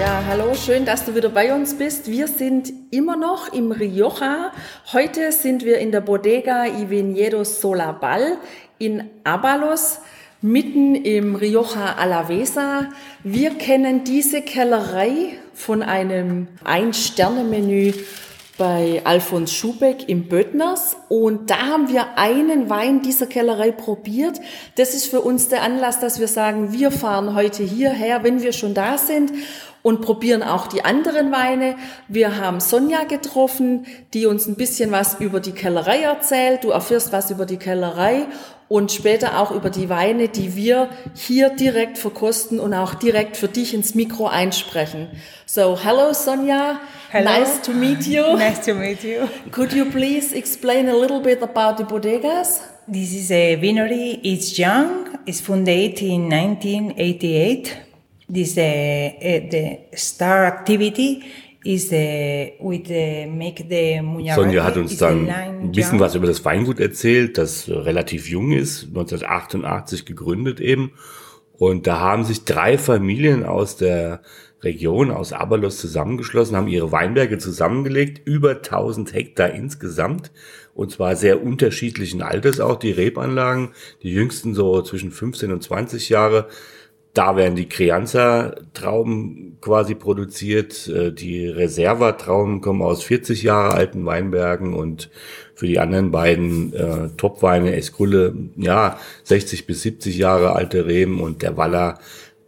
Ja, hallo, schön, dass du wieder bei uns bist. Wir sind immer noch im Rioja. Heute sind wir in der Bodega Viñedos Solabal in Abalos, mitten im Rioja Alavesa. Wir kennen diese Kellerei von einem Ein-Sterne-Menü bei Alfons Schubeck im Böttners und da haben wir einen Wein dieser Kellerei probiert. Das ist für uns der Anlass, dass wir sagen, wir fahren heute hierher, wenn wir schon da sind und probieren auch die anderen Weine. Wir haben Sonja getroffen, die uns ein bisschen was über die Kellerei erzählt. Du erfährst was über die Kellerei und später auch über die Weine, die wir hier direkt verkosten und auch direkt für dich ins Mikro einsprechen. So, hello Sonja. Hello. Nice to meet you. Nice to meet you. Could you please explain a little bit about the bodegas? This is a winery. It's young. It's founded in 1988. This uh, uh, the star activity is the with the make the. Sonja hat uns the dann ein bisschen was über das Weingut erzählt, das äh, relativ jung ist, 1988 gegründet eben. Und da haben sich drei Familien aus der Region, aus Abalos zusammengeschlossen, haben ihre Weinberge zusammengelegt, über 1000 Hektar insgesamt. Und zwar sehr unterschiedlichen Alters auch, die Rebanlagen, die jüngsten so zwischen 15 und 20 Jahre. Da werden die Crianza-Trauben quasi produziert. Äh, Die Reserva-Trauben kommen aus 40 Jahre alten Weinbergen und für die anderen beiden äh, Topweine, Eskulle, ja, 60 bis 70 Jahre alte Reben und der Waller,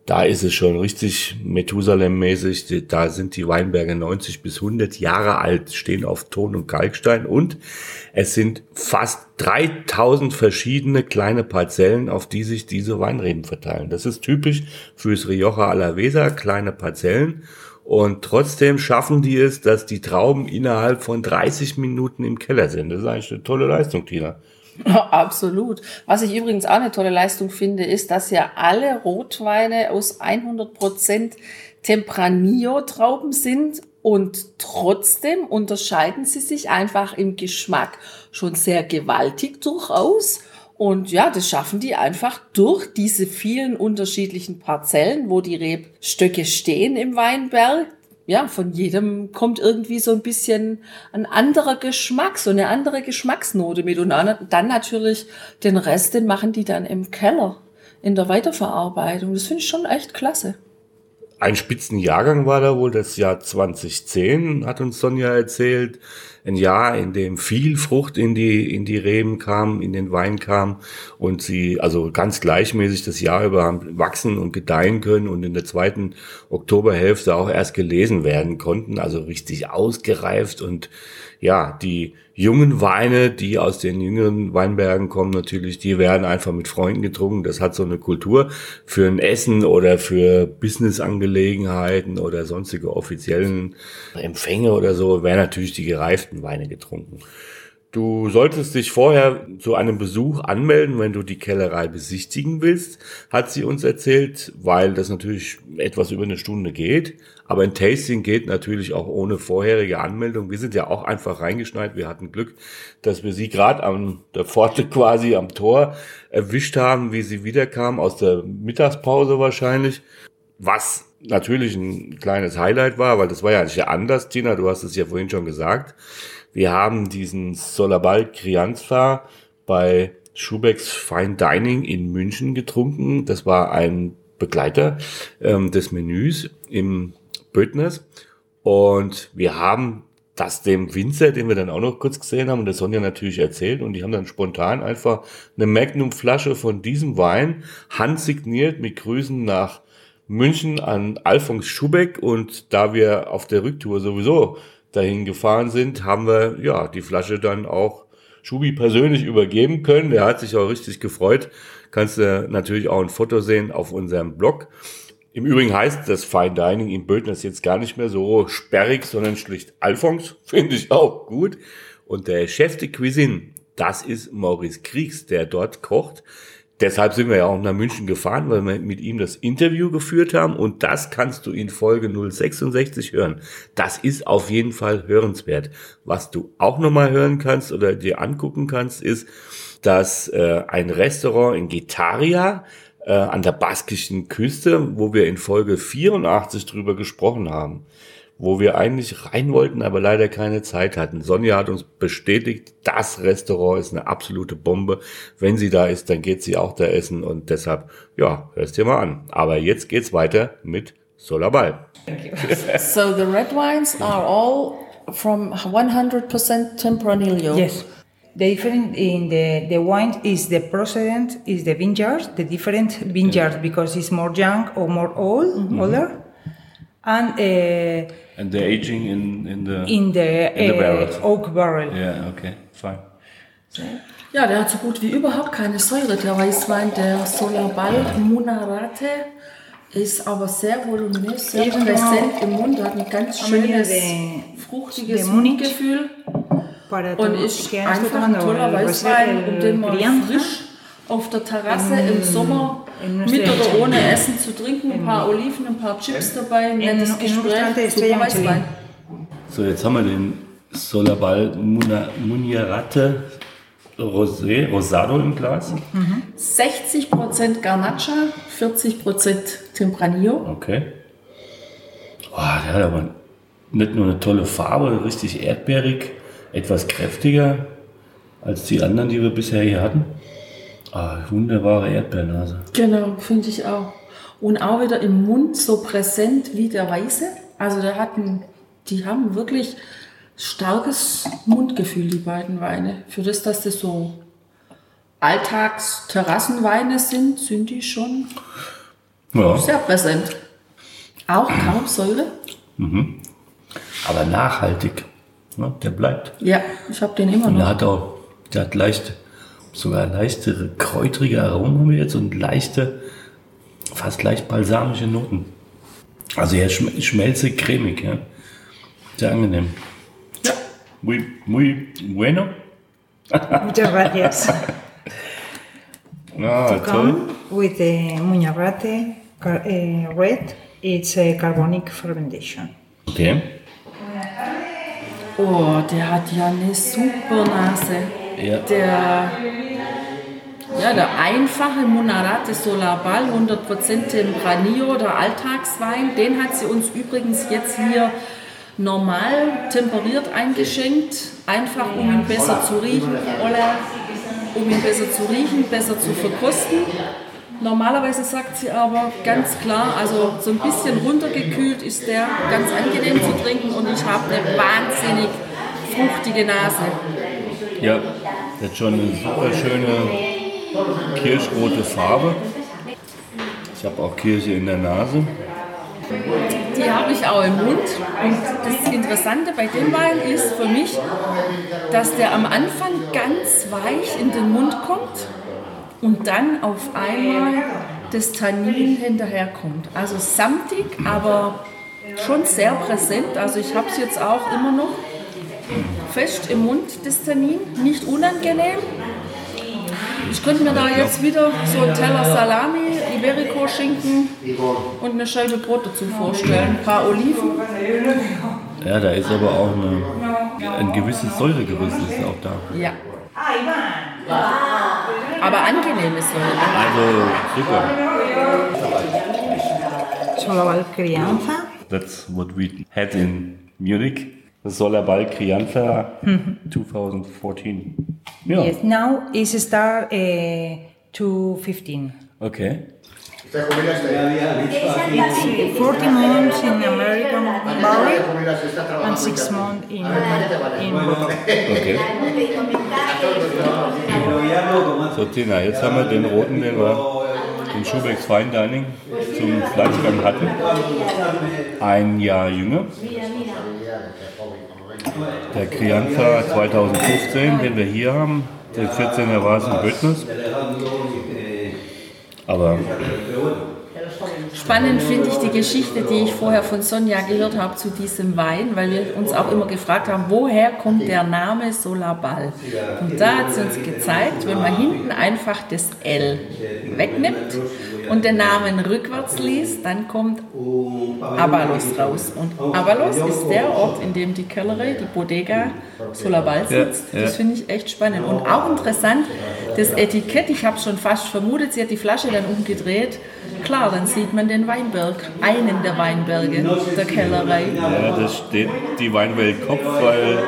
da ist es schon richtig Methusalem-mäßig. Da sind die Weinberge 90 bis 100 Jahre alt, stehen auf Ton und Kalkstein und es sind fast 3000 verschiedene kleine Parzellen, auf die sich diese Weinreben verteilen. Das ist typisch fürs Rioja Alavesa, kleine Parzellen. Und trotzdem schaffen die es, dass die Trauben innerhalb von 30 Minuten im Keller sind. Das ist eigentlich eine tolle Leistung, Tina. Absolut. Was ich übrigens auch eine tolle Leistung finde, ist, dass ja alle Rotweine aus 100% Tempranillo-Trauben sind und trotzdem unterscheiden sie sich einfach im Geschmack schon sehr gewaltig durchaus. Und ja, das schaffen die einfach durch diese vielen unterschiedlichen Parzellen, wo die Rebstöcke stehen im Weinberg ja, von jedem kommt irgendwie so ein bisschen ein anderer Geschmack, so eine andere Geschmacksnote mit. Und dann natürlich den Rest, den machen die dann im Keller in der Weiterverarbeitung. Das finde ich schon echt klasse. Ein Spitzenjahrgang war da wohl das Jahr 2010, hat uns Sonja erzählt. Ein Jahr, in dem viel Frucht in die, in die Reben kam, in den Wein kam und sie also ganz gleichmäßig das Jahr über haben wachsen und gedeihen können und in der zweiten Oktoberhälfte auch erst gelesen werden konnten, also richtig ausgereift und ja, die jungen Weine, die aus den jüngeren Weinbergen kommen natürlich, die werden einfach mit Freunden getrunken. Das hat so eine Kultur für ein Essen oder für Businessangelegenheiten oder sonstige offiziellen Empfänge oder so, werden natürlich die gereiften Weine getrunken. Du solltest dich vorher zu einem Besuch anmelden, wenn du die Kellerei besichtigen willst, hat sie uns erzählt, weil das natürlich etwas über eine Stunde geht. Aber ein Tasting geht natürlich auch ohne vorherige Anmeldung. Wir sind ja auch einfach reingeschneit. Wir hatten Glück, dass wir sie gerade an der Pforte quasi am Tor erwischt haben, wie sie wiederkam, aus der Mittagspause wahrscheinlich. Was natürlich ein kleines Highlight war, weil das war ja nicht anders, Tina, du hast es ja vorhin schon gesagt. Wir haben diesen Solabal Crianza bei Schubecks Fine Dining in München getrunken. Das war ein Begleiter ähm, des Menüs im Böttners. Und wir haben das dem Winzer, den wir dann auch noch kurz gesehen haben, und der Sonja natürlich erzählt. Und die haben dann spontan einfach eine Magnum-Flasche von diesem Wein handsigniert mit Grüßen nach München an Alfons Schubeck. Und da wir auf der Rücktour sowieso dahin gefahren sind, haben wir ja die Flasche dann auch Schubi persönlich übergeben können. Der hat sich auch richtig gefreut. Kannst du natürlich auch ein Foto sehen auf unserem Blog. Im Übrigen heißt das Fine Dining in Bödners jetzt gar nicht mehr so sperrig, sondern schlicht Alphons. Finde ich auch gut. Und der Chef de Cuisine, das ist Maurice Kriegs, der dort kocht. Deshalb sind wir ja auch nach München gefahren, weil wir mit ihm das Interview geführt haben. Und das kannst du in Folge 066 hören. Das ist auf jeden Fall hörenswert. Was du auch nochmal hören kannst oder dir angucken kannst, ist, dass äh, ein Restaurant in Getaria äh, an der baskischen Küste, wo wir in Folge 84 drüber gesprochen haben, wo wir eigentlich rein wollten, aber leider keine Zeit hatten. Sonja hat uns bestätigt, das Restaurant ist eine absolute Bombe. Wenn sie da ist, dann geht sie auch da essen und deshalb, ja, hörst dir mal an. Aber jetzt geht's weiter mit Solabal. so the red wines are all from 100% Tempranillo. Yes. The different in the the wine is the procedent is the vineyard, the different vineyard because it's more young or more old, Mm-hmm. older, and uh, And the aging in, in the... in the, In the uh, barrels. oak barrel. yeah, okay, fine. Ja, der hat so gut wie überhaupt keine Säure, der Weißwein, der Solarbal Munarate. Ist aber sehr voluminös, sehr Eben präsent im Mund, hat ein ganz schönes, de- fruchtiges. Mundgefühl und ist einfach ein toller Weißwein, um den man frisch auf der Terrasse im Sommer mit oder ohne. Essen zu trinken, ein paar Oliven, ein paar Chips dabei, ein nettes Gespräch, super. Weißwein. So, jetzt haben wir den Solabal Munierate Rosé, Rosado im Glas. 60% Garnacha, 40% Tempranillo. Okay. Oh, der hat aber nicht nur eine tolle Farbe, richtig erdbeerig, etwas kräftiger als die anderen, die wir bisher hier hatten. Ah, wunderbare Erdbeernase. Genau, finde ich auch. Und auch wieder im Mund so präsent wie der Weiße. Also der hat ein, die haben wirklich starkes Mundgefühl, die beiden Weine. Für das, dass das so Alltagsterrassenweine sind, sind die schon Ja, sehr präsent. Auch kaum Säure. aber nachhaltig. Ja, der bleibt. Ja, ich habe den immer Und der noch. hat auch, der hat leicht, sogar leichte kräutrige Aromen haben wir jetzt und leichte, fast leicht balsamische Noten. Also ja, schm schmelzig, cremig, ja. Sehr angenehm. Ja. Muy, muy bueno. Muchas gracias. Ah, toll. Come with the Muñarrate car- uh, red. It's a carbonic fermentation. Okay. Oh, der hat ja eine super Nase. Ja. Der, ja, der einfache Munarate Solarbal, 100% Tempranillo, der Alltagswein, den hat sie uns übrigens jetzt hier normal temperiert eingeschenkt, einfach um ihn besser zu riechen, um ihn besser zu riechen, besser zu verkosten. Normalerweise sagt sie aber ganz klar, also so ein bisschen runtergekühlt ist der ganz angenehm zu trinken und ich habe eine wahnsinnig fruchtige Nase. Ja, hat schon eine super schöne kirschrote Farbe. Ich habe auch Kirsche in der Nase. Die habe ich auch im Mund. Und das Interessante bei dem Wein ist für mich, dass der am Anfang ganz weich in den Mund kommt und dann auf einmal das Tannin hinterherkommt. Also samtig, aber schon sehr präsent. Also ich habe es jetzt auch immer noch fest im Mund, das Tannin. Nicht unangenehm. Ich könnte mir da jetzt wieder so einen Teller Salami, Iberico-Schinken und eine Scheibe Brot dazu vorstellen. Ein paar Oliven. Ja, da ist aber auch eine, ein gewisses Säuregerüst ist auch da. Ja. Aber angenehm ist Säure. Also super. Solabal Crianza. That's what we had in Munich. Solarbal Crianza 2014. Ja, Yes, now is start uh, to 15. okay. It's 40 months in American barrel and 6 months in, in. Okay. So, Tina, jetzt haben wir den roten, den wir in Schubecks Fine Dining zum Fleischgang hatten. Ein Jahr jünger. Der Crianza 2015, den wir hier haben, der 14er war es in Bödners. Aber Spannend finde ich die Geschichte, die ich vorher von Sonja gehört habe zu diesem Wein, weil wir uns auch immer gefragt haben, woher kommt der Name Solabal? Und da hat sie uns gezeigt, wenn man hinten einfach das L wegnimmt und den Namen rückwärts liest, dann kommt Abalos raus. Und Abalos ist der Ort, in dem die Kellerei, die Bodega Solabal sitzt. Das finde ich echt spannend. Und auch interessant, das Etikett, ich habe schon fast vermutet, sie hat die Flasche dann umgedreht. Klar, dann sieht man den Weinberg, einen der Weinberge der Kellerei. Ja, da steht die Weinwelt Kopf, weil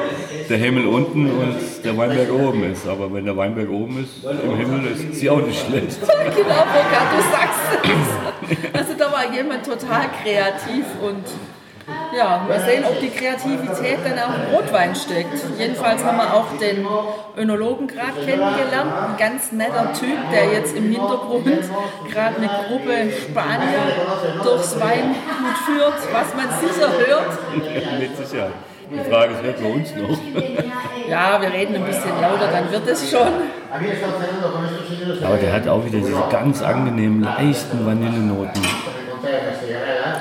der Himmel unten und der Weinberg oben ist. Aber wenn der Weinberg oben ist, im Himmel ist sie auch nicht schlecht. genau, Burkhard, du sagst es. Also da war jemand total kreativ und ja, mal sehen, ob die Kreativität dann auch im Rotwein steckt. Jedenfalls haben wir auch den Önologen gerade kennengelernt, ein ganz netter Typ, der jetzt im Hintergrund gerade eine Gruppe Spanier durchs Weingut führt, was man sicher hört. Mit Sicherheit. Die Frage ist, hört man uns noch? Ja, wir reden ein bisschen lauter, dann wird es schon. Aber der hat auch wieder diese ganz angenehmen, leichten Vanillenoten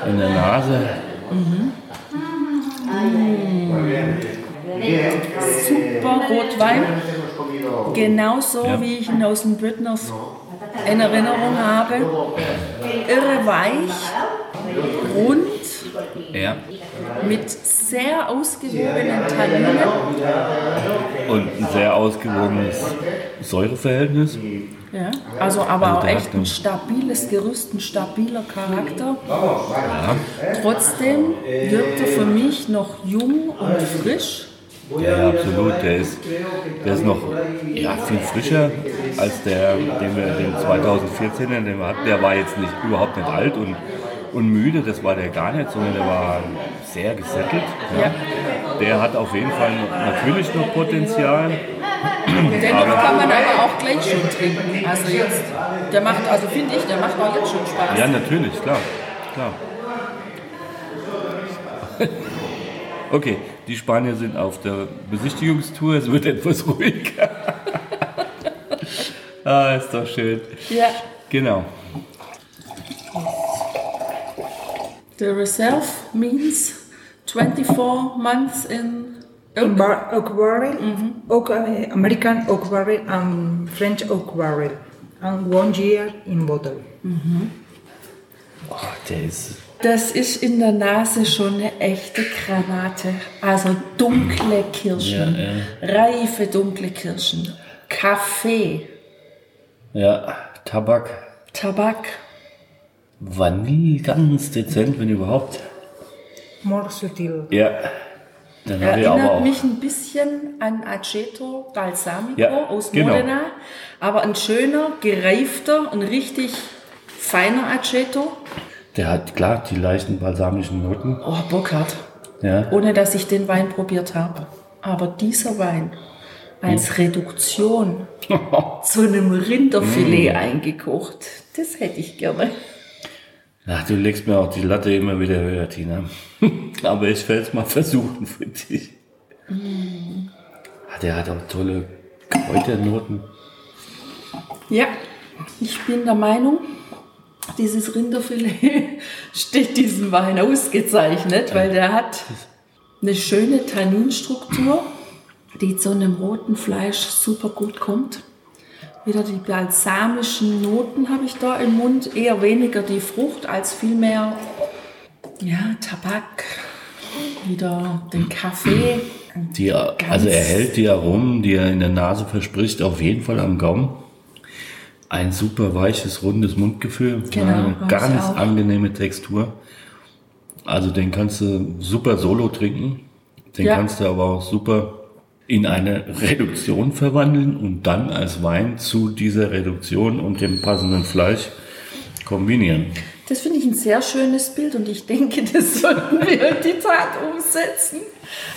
in der Nase. Super Rotwein. Genauso Ja. wie ich ihn aus dem Büttners in Erinnerung habe. Irre weich, rund, Ja. mit sehr ausgewogenen Tanninen. Und ein sehr ausgewogenes Säureverhältnis. Ja, also aber auch echt ein stabiles Gerüst, ein stabiler Charakter. Trotzdem wirkt er für mich noch jung und frisch. Ja, ja, absolut. Der ist, der ist noch ja, viel frischer als der, den wir den 2014er, den wir hatten. Der war jetzt nicht überhaupt nicht alt und, und müde, das war der gar nicht, sondern der war sehr gesettelt. Ja. Der hat auf jeden Fall natürlich noch Potenzial. Den kann man aber auch gleich schon trinken. Also jetzt, der macht, also finde ich, der macht auch jetzt schon Spaß. Ja, natürlich, klar. klar. Okay, die Spanier sind auf der Besichtigungstour, es wird etwas ruhiger. ah, ist doch schön. Ja. Genau. The reserve means 24 months in oak. Bar- oak barrel, oak, uh, American oak barrel and French oak barrel, and one year in bottle. Oh, der ist. Das ist in der Nase schon eine echte Granate. Also dunkle Kirschen, reife dunkle Kirschen, Kaffee, Ja, Tabak, Tabak. Vanille, ganz dezent, wenn überhaupt. More subtle. Ja. Dann Erinnert mich ein bisschen an Aceto Balsamico Ja, aus genau. Modena, aber ein schöner, gereifter, ein richtig feiner Aceto. Der hat klar die leichten balsamischen Noten. Oh, Burkhard, Ja. ohne dass ich den Wein probiert habe. Aber dieser Wein als Reduktion zu einem Rinderfilet Mm. eingekocht, das hätte ich gerne. Ach, du legst mir auch die Latte immer wieder höher, Tina. Aber ich werde es mal versuchen für dich. Ah, Der hat auch tolle Kräuternoten. Ja, ich bin der Meinung, dieses Rinderfilet steht diesem Wein ausgezeichnet, weil der hat eine schöne Tanninstruktur, die zu einem roten Fleisch super gut kommt. Wieder die balsamischen Noten habe ich da im Mund, eher weniger die Frucht als vielmehr ja, Tabak, wieder den Kaffee. Die, also er hält die Aromen, die er in der Nase verspricht, auf jeden Fall am Gaumen. Ein super weiches, rundes Mundgefühl. Genau, eine ganz angenehme Textur. Also den kannst du super solo trinken. Den Ja. kannst du aber auch super in eine Reduktion verwandeln und dann als Wein zu dieser Reduktion und dem passenden Fleisch kombinieren. Das finde ich ein sehr schönes Bild und ich denke, das sollten wir in die Tat umsetzen.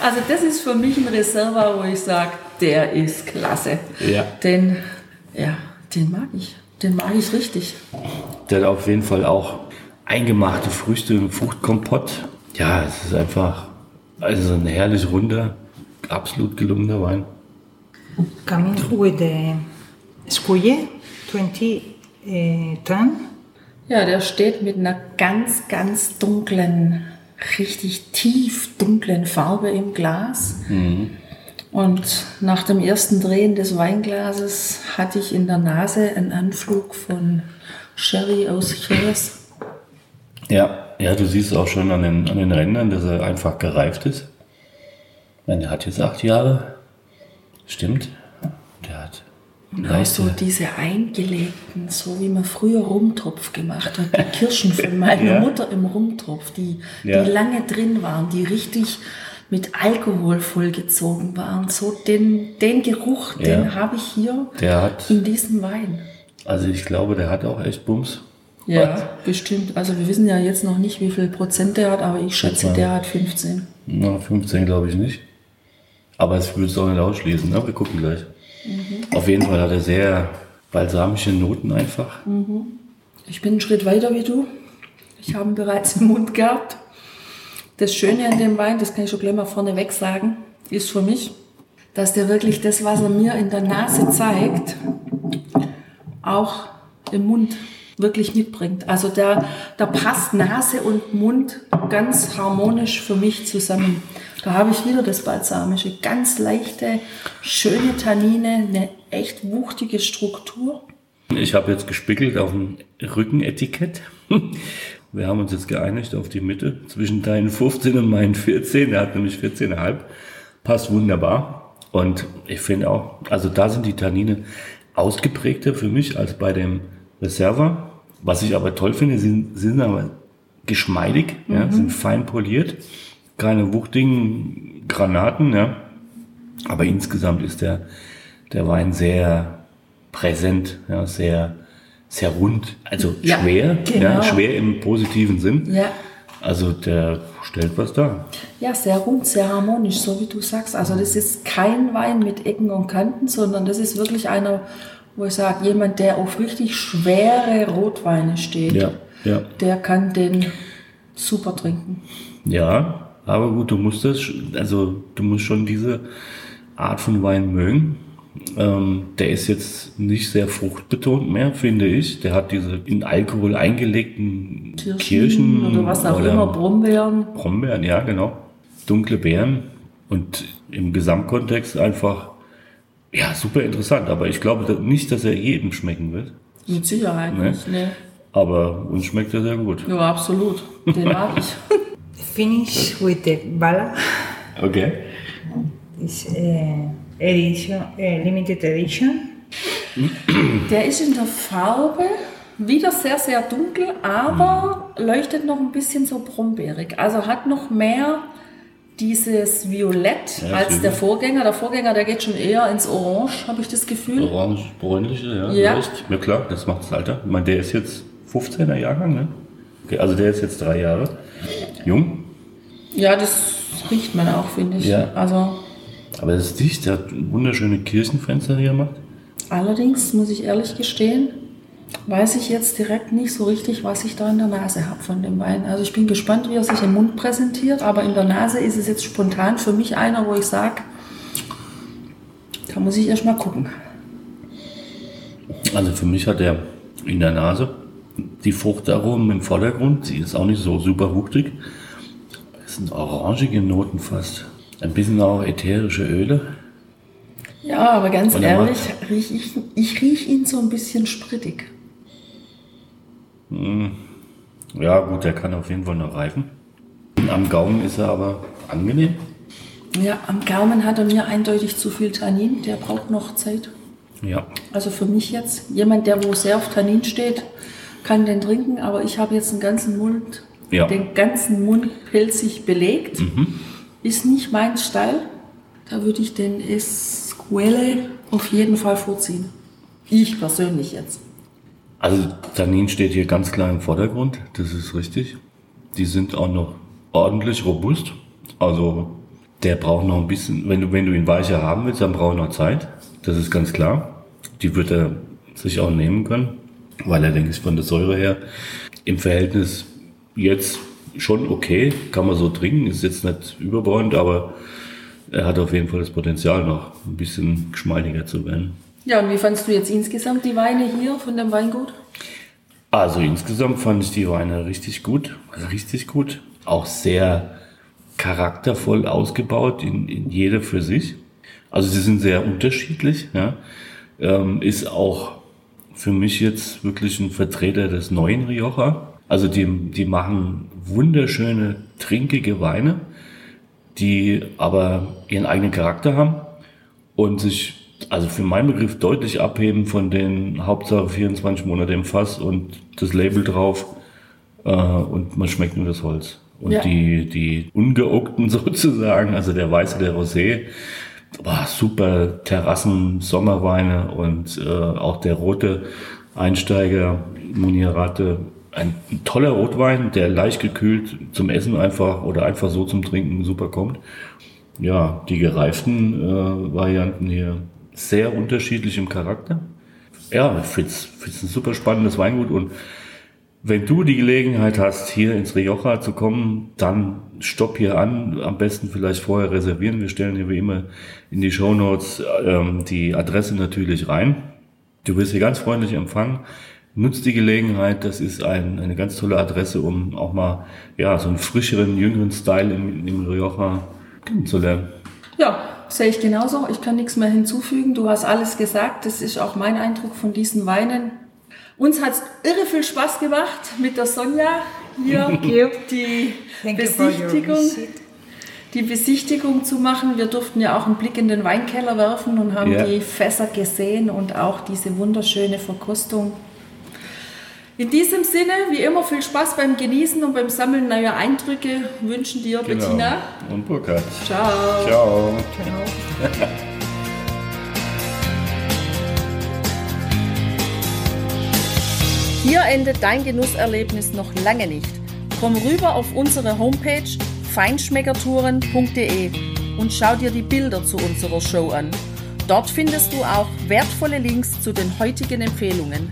Also das ist für mich ein Reserva, wo ich sage, der ist klasse. Ja. Den, ja, den mag ich. Den mag ich richtig. Der hat auf jeden Fall auch eingemachte Früchte, ein Fruchtkompott. Ja, es ist einfach also ein herrlich runder, absolut gelungener Wein. Coming with the Scuye 2010, Ja, der steht mit einer ganz, ganz dunklen, richtig tief dunklen Farbe im Glas. Und nach dem ersten Drehen des Weinglases hatte ich in der Nase einen Anflug von Sherry aus Jerez. Ja, ja, du siehst auch schon an den, an den Rändern, dass er einfach gereift ist. Meine, der hat jetzt acht Jahre. Stimmt. Der hat. Und auch so diese eingelegten, so wie man früher Rumtopf gemacht hat, die Kirschen von meiner Ja. Mutter im Rumtopf, die, Ja. die lange drin waren, die richtig mit Alkohol vollgezogen waren. So den, den Geruch, Ja. den habe ich hier hat, in diesem Wein. also ich glaube, der hat auch echt Bums. Ja, bestimmt. Also wir wissen ja jetzt noch nicht, wie viel Prozent der hat, aber ich schätze, der hat 15. Na, 15 glaube ich nicht. Aber es würde es auch nicht ausschließen, ne? wir gucken gleich. Auf jeden Fall hat er sehr balsamische Noten einfach. Ich bin einen Schritt weiter wie du. Ich habe ihn bereits im Mund gehabt. Das Schöne an dem Wein, das kann ich schon gleich mal vorneweg sagen, ist für mich, dass der wirklich das, was er mir in der Nase zeigt, auch im Mund wirklich mitbringt. Also da, da passt Nase und Mund ganz harmonisch für mich zusammen. Da habe ich wieder das Balsamische, ganz leichte, schöne Tannine, eine echt wuchtige Struktur. Ich habe jetzt gespickelt auf dem Rückenetikett. Wir haben uns jetzt geeinigt auf die Mitte zwischen deinen 15 und meinen 14. Er hat nämlich 14,5. Passt wunderbar. Und ich finde auch, also da sind die Tannine ausgeprägter für mich als bei dem Reserva. Was ich aber toll finde, sie sind aber geschmeidig, ja, sind fein poliert. Keine wuchtigen Granaten, ja. Aber insgesamt ist der, der Wein sehr präsent, ja, sehr, sehr rund, also Ja, schwer, genau. ja, schwer im positiven Sinn. Ja. Also der stellt was dar. Ja, sehr rund, sehr harmonisch, so wie du sagst. Also das ist kein Wein mit Ecken und Kanten, sondern das ist wirklich einer, wo ich sage, jemand, der auf richtig schwere Rotweine steht, Ja, ja, der kann den super trinken. ja, aber gut, du musst das, also du musst schon diese Art von Wein mögen. Ähm, der ist jetzt nicht sehr fruchtbetont mehr, finde ich. Der hat diese in Alkohol eingelegten Kirschen, oder was auch oder immer, Brombeeren. Brombeeren, ja, genau. Dunkle Beeren und im Gesamtkontext einfach, ja, super interessant. Aber ich glaube nicht, dass er jedem schmecken wird. Mit Sicherheit Ne? nicht. Nee. Aber uns schmeckt er sehr gut. Ja, absolut. Den mag ich. Finish with the Bala Okay. is uh, edition, uh, limited edition. Der ist in der Farbe wieder sehr, sehr dunkel, aber leuchtet noch ein bisschen so brombeerig. Also hat noch mehr dieses Violett Ja, als der Vorgänger. Der Vorgänger, der geht schon eher ins Orange, habe ich das Gefühl. Orange-bräunliche, ja. Ja. Leicht. Ja klar, das macht das Alter. Ich meine, der ist jetzt 15er Jahrgang, ne? Okay, also der ist jetzt drei Jahre jung. Ja, das riecht man auch, finde ich. Ja. Also Aber das ist dicht, der hat wunderschöne Kirchenfenster hier gemacht. allerdings, muss ich ehrlich gestehen, weiß ich jetzt direkt nicht so richtig, was ich da in der Nase habe von dem Wein. Also ich bin gespannt, wie er sich im Mund präsentiert, aber in der Nase ist es jetzt spontan für mich einer, wo ich sage, da muss ich erst mal gucken. Also für mich hat er in der Nase die Fruchtaromen im Vordergrund. Sie ist auch nicht so super wuchtig. Es sind orangige Noten fast. Ein bisschen auch ätherische Öle. Ja, aber ganz ehrlich, riech ich, ich rieche ihn so ein bisschen sprittig. Ja gut, der kann auf jeden Fall noch reifen. Am Gaumen ist er aber angenehm. Ja, am Gaumen hat er mir eindeutig zu viel Tannin, der braucht noch Zeit. Ja, Also für mich jetzt, jemand, der wo sehr auf Tannin steht, kann den trinken, aber ich habe jetzt den ganzen Mund, Ja. den ganzen Mund pilzig belegt. Ist nicht mein Style. Da würde ich den Esquelle auf jeden Fall vorziehen. Ich persönlich jetzt. Also Tannin steht hier ganz klar im Vordergrund, das ist richtig. Die sind auch noch ordentlich robust. Also der braucht noch ein bisschen, wenn du, wenn du ihn weicher haben willst, dann braucht er noch Zeit. Das ist ganz klar. Die wird er sich auch nehmen können, weil er, denke ich, von der Säure her im Verhältnis jetzt schon okay, kann man so trinken, ist jetzt nicht überbordend, aber er hat auf jeden Fall das Potenzial noch ein bisschen geschmeidiger zu werden. Ja, und wie fandst du jetzt insgesamt die Weine hier von dem Weingut? Also insgesamt fand ich die Weine richtig gut, richtig gut. Auch sehr charaktervoll ausgebaut, in, in jeder für sich. Also sie sind sehr unterschiedlich. Ja. Ähm, ist auch für mich jetzt wirklich ein Vertreter des neuen Rioja. Also die, die machen wunderschöne, trinkige Weine, die aber ihren eigenen Charakter haben und sich also für meinen Begriff deutlich abheben von den Hauptsache 24 Monate im Fass und das Label drauf äh, und man schmeckt nur das Holz. Und ja. die, die ungeockten sozusagen, also der Weiße, der Rosé, war super Terrassen, Sommerweine und äh, auch der rote Einsteiger Munirate, ein toller Rotwein, der leicht gekühlt zum Essen einfach oder einfach so zum Trinken super kommt. Ja, die gereiften äh, Varianten hier sehr unterschiedlich im Charakter. Ja, ich finde ein super spannendes Weingut und wenn du die Gelegenheit hast, hier ins Rioja zu kommen, dann stopp hier an. Am besten vielleicht vorher reservieren. Wir stellen hier wie immer in die Show Notes ähm, die Adresse natürlich rein. Du wirst hier ganz freundlich empfangen. Nutzt die Gelegenheit. Das ist ein, eine ganz tolle Adresse, um auch mal ja so einen frischeren, jüngeren Style im, im Rioja kennenzulernen. Ja, sehe ich genauso. Ich kann nichts mehr hinzufügen. Du hast alles gesagt. Das ist auch mein Eindruck von diesen Weinen. Uns hat es irre viel Spaß gemacht mit der Sonja hier die Besichtigung, die Besichtigung zu machen. Wir durften ja auch einen Blick in den Weinkeller werfen und haben yeah. die Fässer gesehen und auch diese wunderschöne Verkostung. In diesem Sinne, wie immer, viel Spaß beim Genießen und beim Sammeln neuer Eindrücke wünschen dir genau. Bettina und Burkhard. Ciao. Ciao. Ciao. Hier endet dein Genusserlebnis noch lange nicht. Komm rüber auf unsere Homepage feinschmeckertouren.de und schau dir die Bilder zu unserer Show an. Dort findest du auch wertvolle Links zu den heutigen Empfehlungen.